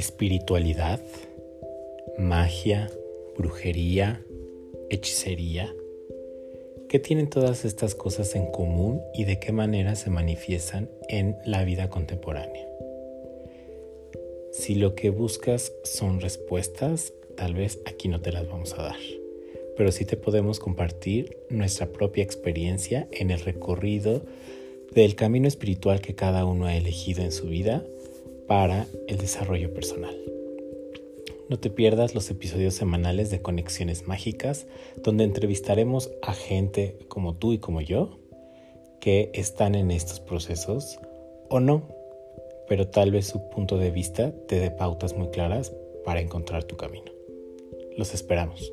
espiritualidad, magia, brujería, hechicería. ¿Qué tienen todas estas cosas en común y de qué manera se manifiestan en la vida contemporánea? Si lo que buscas son respuestas, tal vez aquí no te las vamos a dar, pero sí te podemos compartir nuestra propia experiencia en el recorrido del camino espiritual que cada uno ha elegido en su vida para el desarrollo personal. No te pierdas los episodios semanales de Conexiones Mágicas, donde entrevistaremos a gente como tú y como yo que están en estos procesos o no, pero tal vez su punto de vista te dé pautas muy claras para encontrar tu camino. Los esperamos.